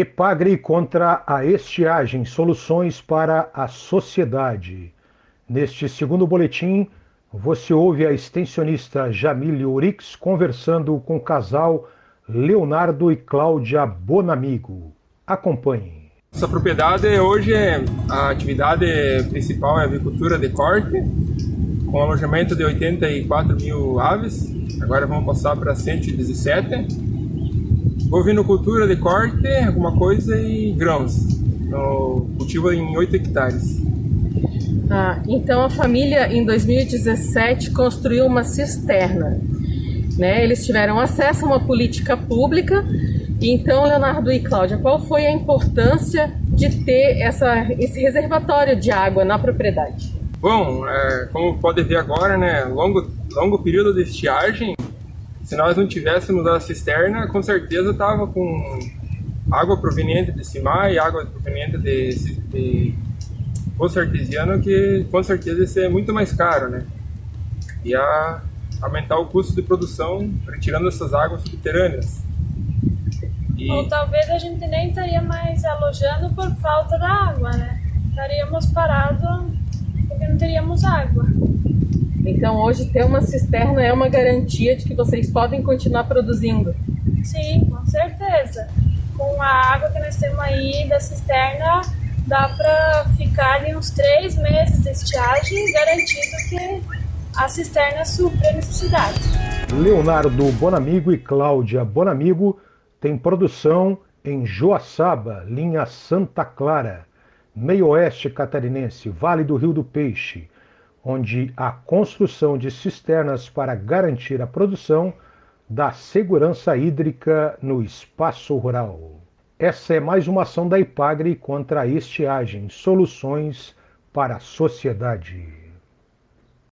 Epagre contra a estiagem, soluções para a sociedade. Neste segundo boletim, você ouve a extensionista Jamile Orix conversando com o casal Leonardo e Cláudia Bonamigo. Acompanhem. Essa propriedade hoje, a atividade principal é a agricultura de corte, com alojamento de 84 mil aves. Agora vamos passar para 117 Bovinocultura de corte, alguma coisa e grãos. No cultivo em 8 hectares. Ah, então a família em 2017 construiu uma cisterna. Né? Eles tiveram acesso a uma política pública. Então, Leonardo e Cláudia, qual foi a importância de ter essa, esse reservatório de água na propriedade? Bom, é, como pode ver agora, né, longo, longo período de estiagem, se nós não tivéssemos a cisterna, com certeza estava com água proveniente de Cimar e água proveniente de, de poço artesiano, que com certeza ia ser muito mais caro, né? Ia aumentar o custo de produção retirando essas águas subterrâneas. E... Ou talvez a gente nem estaria mais alojando por falta da água, né? Estaríamos parados porque não teríamos água. Então hoje ter uma cisterna é uma garantia de que vocês podem continuar produzindo. Sim, com certeza. Com a água que nós temos aí da cisterna, dá para ficar ali uns três meses de estiagem garantido que a cisterna supre a necessidade. Leonardo Bonamigo e Cláudia Bonamigo têm produção em Joaçaba, linha Santa Clara, meio oeste catarinense, Vale do Rio do Peixe onde a construção de cisternas para garantir a produção da segurança hídrica no espaço rural. Essa é mais uma ação da IPAGRE contra a estiagem, soluções para a sociedade.